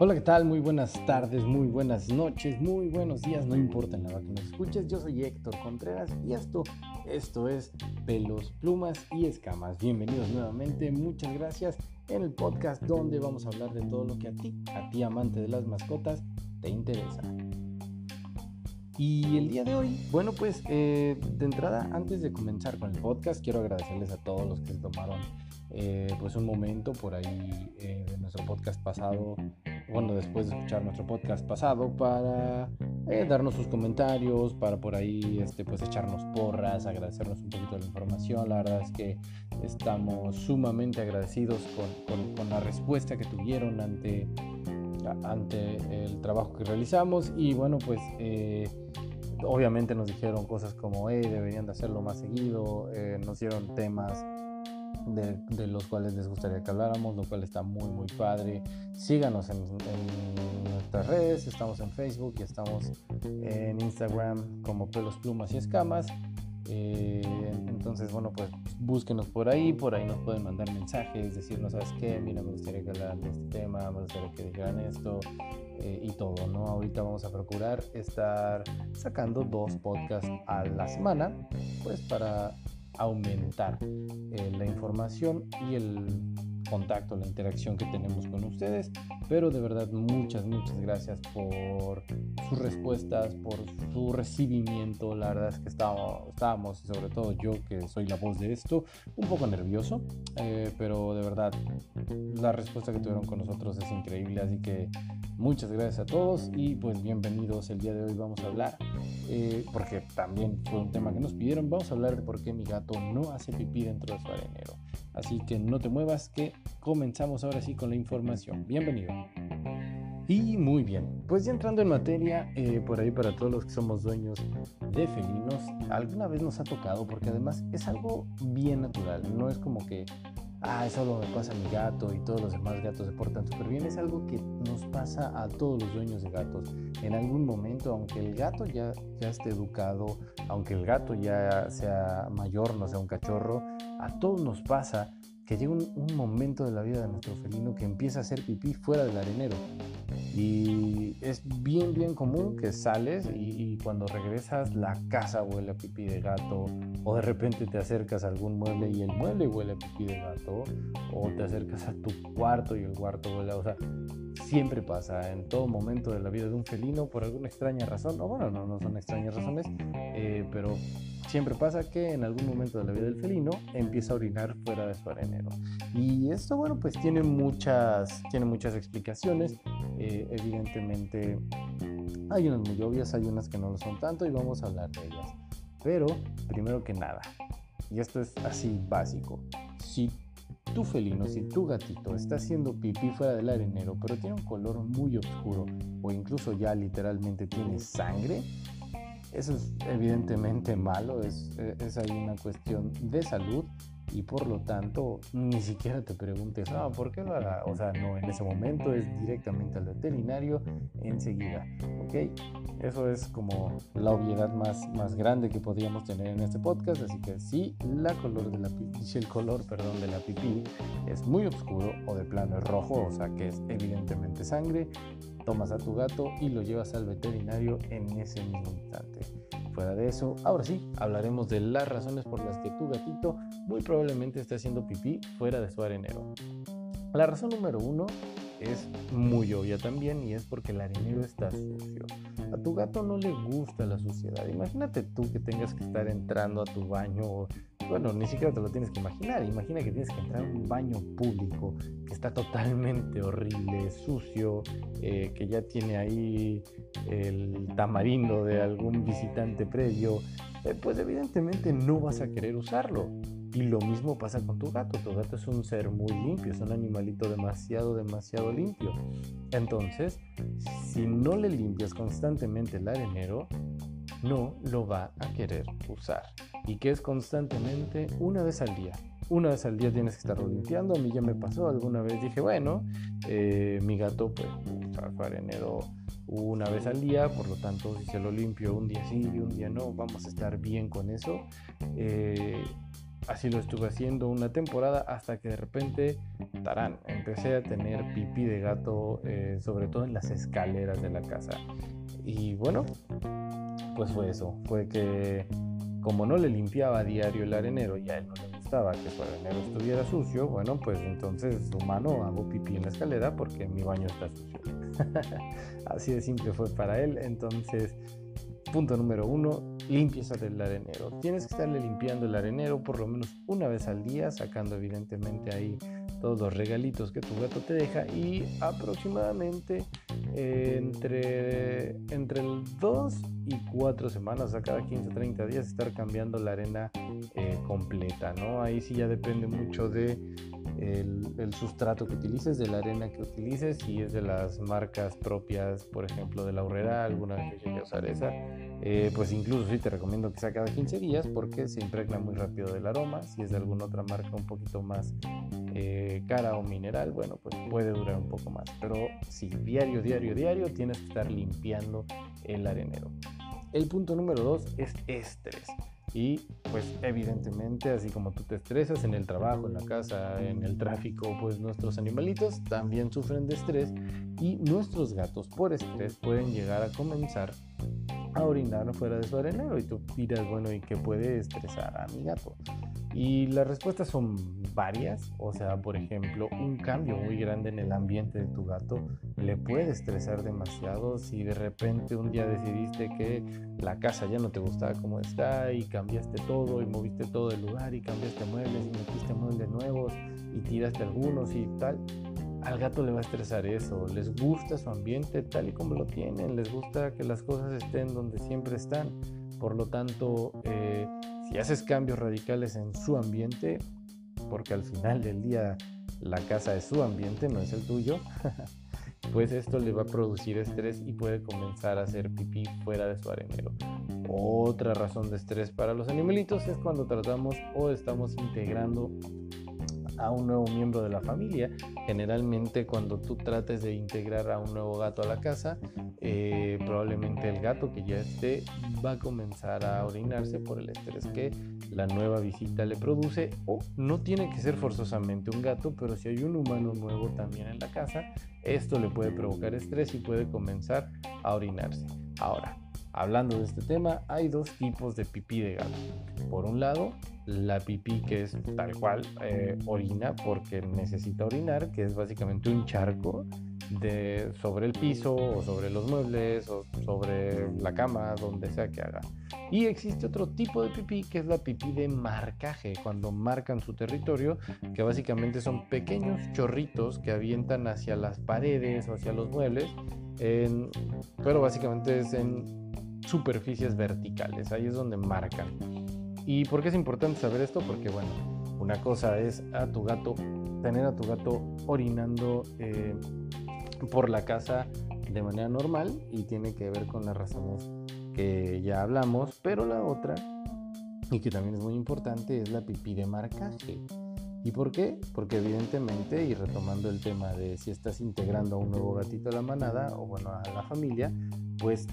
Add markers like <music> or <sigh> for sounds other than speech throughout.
Hola, ¿qué tal? Muy buenas tardes, muy buenas noches, muy buenos días, no importa en la hora que nos escuches. Yo soy Héctor Contreras y esto, esto es Pelos, Plumas y Escamas. Bienvenidos nuevamente, muchas gracias en el podcast donde vamos a hablar de todo lo que a ti, a ti amante de las mascotas, te interesa. Y el día de hoy, bueno, pues eh, de entrada, antes de comenzar con el podcast, quiero agradecerles a todos los que se tomaron eh, pues un momento por ahí eh, de nuestro podcast pasado bueno, después de escuchar nuestro podcast pasado, para eh, darnos sus comentarios, para por ahí este, pues echarnos porras, agradecernos un poquito de la información. La verdad es que estamos sumamente agradecidos con, con, la respuesta que tuvieron ante, ante el trabajo que realizamos y bueno, pues... Eh, obviamente nos dijeron cosas como, hey, deberían de hacerlo más seguido, eh, nos dieron temas de, los cuales les gustaría que habláramos, lo cual está muy, muy padre. Síganos en, nuestras redes, estamos en Facebook y estamos en Instagram como pelos, plumas y escamas. Eh, entonces, bueno, pues búsquenos por ahí, por ahí nos pueden mandar mensajes, decirnos, ¿sabes qué? Mira, me gustaría que hablaran de este tema, me gustaría que dijeran esto eh, y todo, ¿no? Ahorita vamos a procurar estar sacando dos podcasts a la semana, pues para aumentar eh, la información y el contacto, la interacción que tenemos con ustedes. Pero de verdad muchas, muchas gracias por sus respuestas, por su recibimiento. La verdad es que estábamos, estábamos sobre todo yo que soy la voz de esto, un poco nervioso. Eh, pero de verdad la respuesta que tuvieron con nosotros es increíble. Así que muchas gracias a todos y pues bienvenidos. El día de hoy vamos a hablar, eh, porque también fue un tema que nos pidieron, vamos a hablar de por qué mi gato no hace pipí dentro de su arenero. Así que no te muevas, que comenzamos ahora sí con la información. Bienvenido. Y muy bien, pues ya entrando en materia, eh, por ahí para todos los que somos dueños de felinos, alguna vez nos ha tocado, porque además es algo bien natural, no es como que, ah, eso lo pasa a mi gato y todos los demás gatos se portan súper bien, es algo que nos pasa a todos los dueños de gatos. En algún momento, aunque el gato ya, ya esté educado, aunque el gato ya sea mayor, no sea un cachorro, a todos nos pasa que llega un, momento de la vida de nuestro felino que empieza a hacer pipí fuera del arenero. Y es bien, bien común que sales y, cuando regresas la casa huele a pipí de gato, o de repente te acercas a algún mueble y el mueble huele a pipí de gato, o te acercas a tu cuarto y el cuarto huele a... O sea, siempre pasa en todo momento de la vida de un felino por alguna extraña razón, o bueno, no, no son extrañas razones, eh, pero siempre pasa que en algún momento de la vida del felino empieza a orinar fuera de su arenero. Y esto, bueno, pues tiene muchas, tiene muchas explicaciones. Eh, evidentemente, hay unas muy obvias, hay unas que no lo son tanto y vamos a hablar de ellas. Pero, primero que nada, y esto es así básico, si tu felino, si tu gatito está haciendo pipí fuera del arenero, pero tiene un color muy oscuro o incluso ya literalmente tiene sangre, eso es evidentemente malo, es, es ahí una cuestión de salud y por lo tanto ni siquiera te preguntes, ah, ¿por qué lo hará? O sea, no, en ese momento es directamente al veterinario enseguida, ¿ok? Eso es como la obviedad más, más grande que podríamos tener en este podcast, así que si la color de la si el color, perdón, de la pipí es muy oscuro o de plano es rojo, o sea que es evidentemente sangre, tomas a tu gato y lo llevas al veterinario en ese mismo instante. Fuera de eso, ahora sí, hablaremos de las razones por las que tu gatito muy probablemente esté haciendo pipí fuera de su arenero. La razón número uno es muy obvia también y es porque el arenero está sucio. A tu gato no le gusta la suciedad. Imagínate tú que tengas que estar entrando a tu baño bueno, ni siquiera te lo tienes que imaginar. Imagina que tienes que entrar a un baño público que está totalmente horrible, sucio, eh, que ya tiene ahí el tamarindo de algún visitante previo. Eh, pues evidentemente no vas a querer usarlo. Y lo mismo pasa con tu gato. Tu gato es un ser muy limpio, es un animalito demasiado, demasiado limpio. Entonces, si no le limpias constantemente el arenero, no lo va a querer usar. Y que es constantemente una vez al día. Una vez al día tienes que estarlo limpiando. A mí ya me pasó alguna vez. Dije, bueno, eh, mi gato pues arenero una vez al día, por lo tanto si se lo limpio un día sí y un día no, vamos a estar bien con eso. Eh, así lo estuve haciendo una temporada hasta que de repente, tarán, empecé a tener pipí de gato, eh, sobre todo en las escaleras de la casa. Y bueno, pues fue eso, fue que como no le limpiaba a diario el arenero y a él no le gustaba que su arenero estuviera sucio, bueno, pues entonces humano hago pipí en la escalera porque mi baño está sucio. <laughs> Así de simple fue para él. Entonces, punto número uno, limpieza del arenero. Tienes que estarle limpiando el arenero por lo menos una vez al día, sacando evidentemente ahí todos los regalitos que tu gato te deja y aproximadamente entre, entre 2 y 4 semanas, a cada 15 o 30 días, estar cambiando la arena eh, completa, ¿no? Ahí sí ya depende mucho de el, sustrato que utilices, de la arena que utilices, si es de las marcas propias, por ejemplo, de la horrera, alguna vez llegué a usar esa, eh, pues incluso sí te recomiendo que sea cada 15 días porque se impregna muy rápido del aroma, si es de alguna otra marca un poquito más eh, cara o mineral, bueno, pues puede durar un poco más, pero si diario, diario, diario tienes que estar limpiando el arenero. El punto número 2 es estrés. Y pues evidentemente, así como tú te estresas en el trabajo, en la casa, en el tráfico, pues nuestros animalitos también sufren de estrés y nuestros gatos por estrés pueden llegar a comenzar a orinar fuera de su arenero y tú dirás, bueno, ¿y qué puede estresar a mi gato? Y las respuestas son varias, o sea, por ejemplo, un cambio muy grande en el ambiente de tu gato le puede estresar demasiado si de repente un día decidiste que la casa ya no te gustaba como está y cambiaste todo y moviste todo el lugar y cambiaste muebles y metiste muebles nuevos y tiraste algunos y tal. Al gato le va a estresar eso, les gusta su ambiente tal y como lo tienen, les gusta que las cosas estén donde siempre están. Por lo tanto, eh, si haces cambios radicales en su ambiente, porque al final del día la casa es su ambiente, no es el tuyo, <laughs> pues esto le va a producir estrés y puede comenzar a hacer pipí fuera de su arenero. Otra razón de estrés para los animalitos es cuando tratamos o estamos integrando a un nuevo miembro de la familia. Generalmente cuando tú trates de integrar a un nuevo gato a la casa, eh, probablemente el gato que ya esté va a comenzar a orinarse por el estrés que la nueva visita le produce o no tiene que ser forzosamente un gato, pero si hay un humano nuevo también en la casa, esto le puede provocar estrés y puede comenzar a orinarse. Ahora, hablando de este tema, hay dos tipos de pipí de gato. Por un lado, la pipí que es tal cual eh, orina porque necesita orinar, que es básicamente un charco de, sobre el piso o sobre los muebles o sobre la cama, donde sea que haga. Y existe otro tipo de pipí que es la pipí de marcaje, cuando marcan su territorio, que básicamente son pequeños chorritos que avientan hacia las paredes o hacia los muebles, pero básicamente es en superficies verticales, ahí es donde marcan. ¿Y por qué es importante saber esto? Porque bueno, una cosa es a tu gato, tener a tu gato orinando eh, por la casa de manera normal y tiene que ver con las razones que ya hablamos, pero la otra, y que también es muy importante, es la pipí de marcaje. ¿Y por qué? Porque evidentemente, y retomando el tema de si estás integrando a un nuevo gatito a la manada o bueno a la familia, pues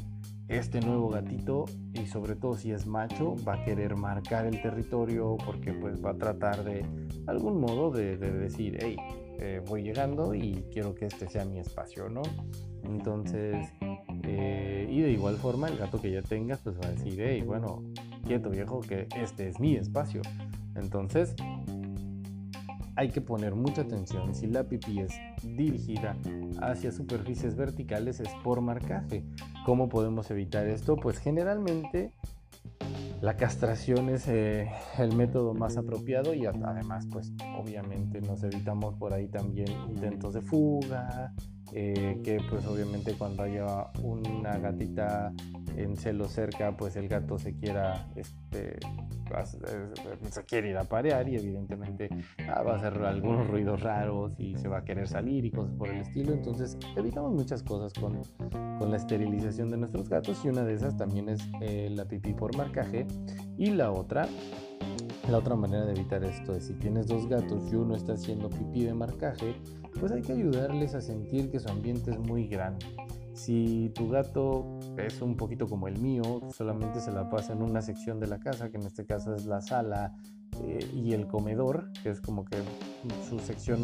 este nuevo gatito y sobre todo si es macho va a querer marcar el territorio porque pues va a tratar de algún modo de, decir hey eh, voy llegando y quiero que este sea mi espacio no entonces eh, y de igual forma el gato que ya tengas pues va a decir hey bueno quieto viejo que este es mi espacio entonces hay que poner mucha atención si la pipí es dirigida hacia superficies verticales es por marcaje. ¿Cómo podemos evitar esto? Pues generalmente la castración es eh, el método más apropiado y además pues obviamente nos evitamos por ahí también intentos de fuga, eh, que pues obviamente cuando haya una gatita en celo cerca, pues el gato se quiera, este, se quiere ir a parear y evidentemente ah, va a hacer algunos ruidos raros y se va a querer salir y cosas por el estilo. Entonces evitamos muchas cosas con, con la esterilización de nuestros gatos y una de esas también es eh, la pipí por marcaje y la otra la otra manera de evitar esto es si tienes dos gatos y uno está haciendo pipí de marcaje, pues hay que ayudarles a sentir que su ambiente es muy grande. Si tu gato es un poquito como el mío, solamente se la pasa en una sección de la casa, que en este caso es la sala, eh, y el comedor, que es como que su sección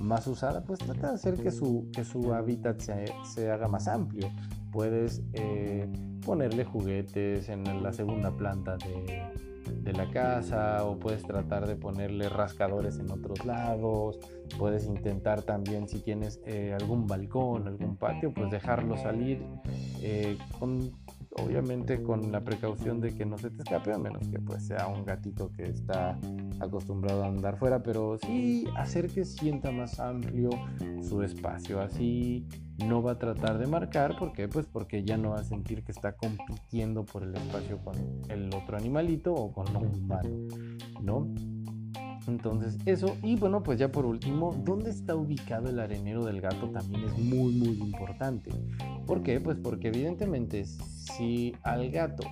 más usada, pues trata de hacer que su, que su hábitat se, se haga más amplio. Puedes eh, ponerle juguetes en la segunda planta de, de la casa o puedes tratar de ponerle rascadores en otros lados, puedes intentar también si tienes eh, algún balcón, algún patio, pues dejarlo salir eh, con obviamente con la precaución de que no se te escape, a menos que pues sea un gatito que está acostumbrado a andar fuera, pero sí hacer que sienta más amplio su espacio, así no va a tratar de marcar, ¿por qué? Pues porque ya no va a sentir que está compitiendo por el espacio con el otro animalito o con un humano, ¿no? Entonces eso, y bueno, pues ya por último, ¿dónde está ubicado el arenero del gato? También es muy, muy importante. ¿Por qué? Pues porque evidentemente si al gato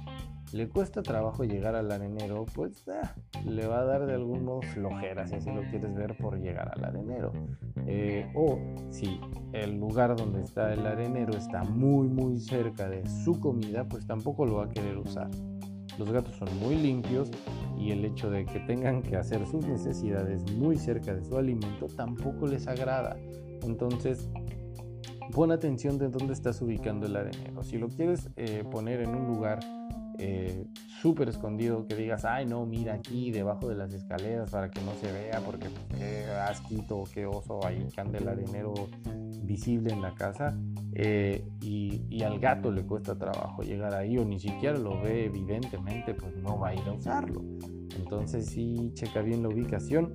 le cuesta trabajo llegar al arenero, pues ah, le va a dar de algún modo flojera, si así lo quieres ver, por llegar al arenero. Eh, o si el lugar donde está el arenero está muy, muy cerca de su comida, pues tampoco lo va a querer usar. Los gatos son muy limpios y el hecho de que tengan que hacer sus necesidades muy cerca de su alimento tampoco les agrada. Entonces, pon atención de dónde estás ubicando el arenero. Si lo quieres eh, poner en un lugar eh, súper escondido, que digas, ay no, mira aquí debajo de las escaleras para que no se vea, porque pues, qué asquito qué oso ahí que ande el arenero visible en la casa eh, y, al gato le cuesta trabajo llegar ahí o ni siquiera lo ve evidentemente, pues no va a ir a usarlo. Entonces sí, checa bien la ubicación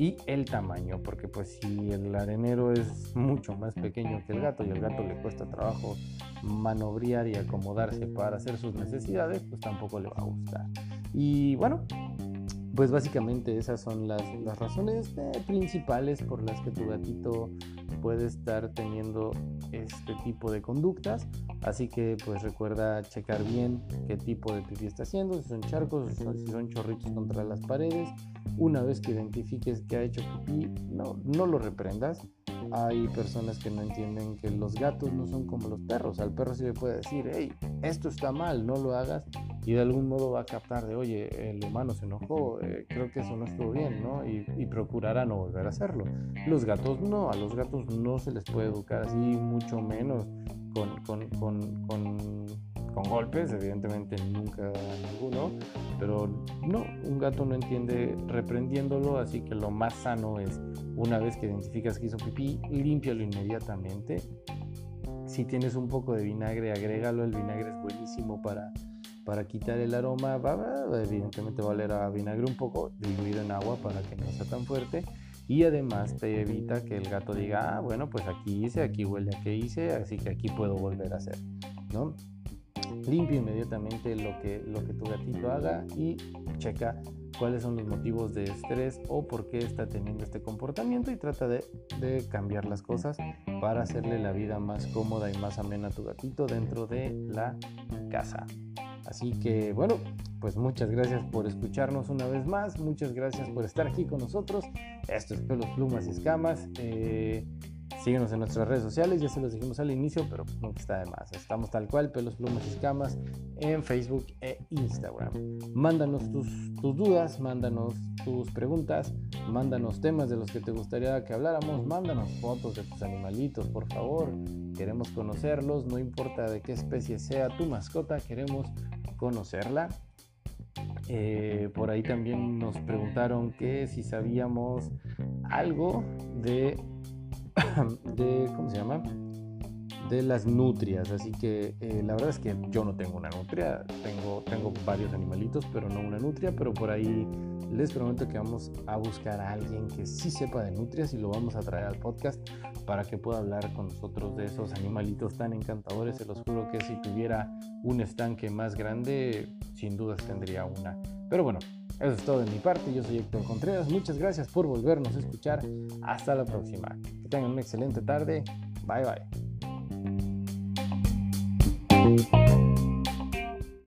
y el tamaño, porque pues si el arenero es mucho más pequeño que el gato y al gato le cuesta trabajo manobrear y acomodarse para hacer sus necesidades, pues tampoco le va a gustar. Y bueno, pues básicamente esas son las, razones eh, principales por las que tu gatito puede estar teniendo este tipo de conductas. Así que pues recuerda checar bien qué tipo de pipí está haciendo, si son charcos, si son chorritos contra las paredes. Una vez que identifiques que ha hecho pipí, no, no lo reprendas. Hay personas que no entienden que los gatos no son como los perros. Al perro sí le puede decir, hey, esto está mal, no lo hagas y de algún modo va a captar de, oye, el humano se enojó, eh, creo que eso no estuvo bien, ¿no? Y, procurará no volver a hacerlo. Los gatos no, a los gatos no se les puede educar así, mucho menos con, con, con, con, golpes, evidentemente nunca ninguno, pero no, un gato no entiende reprendiéndolo, así que lo más sano es, una vez que identificas que hizo pipí, límpialo inmediatamente. Si tienes un poco de vinagre, agrégalo, el vinagre es buenísimo para para quitar el aroma, va, evidentemente va a oler a vinagre un poco diluido en agua para que no sea tan fuerte y además te evita que el gato diga, ah, bueno, pues aquí hice, aquí huele a que hice, así que aquí puedo volver a hacer, ¿no? Limpia inmediatamente lo que, lo que tu gatito haga y checa cuáles son los motivos de estrés o por qué está teniendo este comportamiento y trata de, cambiar las cosas para hacerle la vida más cómoda y más amena a tu gatito dentro de la casa. Así que bueno, pues muchas gracias por escucharnos una vez más, muchas gracias por estar aquí con nosotros. Esto es Pelos, Plumas y Escamas. Eh, síguenos en nuestras redes sociales, ya se los dijimos al inicio, pero nunca está de más. Estamos tal cual, Pelos, Plumas y Escamas, en Facebook e Instagram. Mándanos tus, tus dudas, mándanos tus preguntas, mándanos temas de los que te gustaría que habláramos, mándanos fotos de tus animalitos, por favor. Queremos conocerlos, no importa de qué especie sea tu mascota, queremos conocerla. Eh, por ahí también nos preguntaron que si sabíamos algo de, <coughs> de ¿cómo se llama? De las nutrias. Así que eh, la verdad es que yo no tengo una nutria, tengo, tengo varios animalitos, pero no una nutria, pero por ahí les prometo que vamos a buscar a alguien que sí sepa de nutrias y lo vamos a traer al podcast para que pueda hablar con nosotros de esos animalitos tan encantadores. Se los juro que si tuviera un estanque más grande, sin dudas tendría una. Pero bueno, eso es todo de mi parte. Yo soy Héctor Contreras. Muchas gracias por volvernos a escuchar. Hasta la próxima. Que tengan una excelente tarde. Bye bye.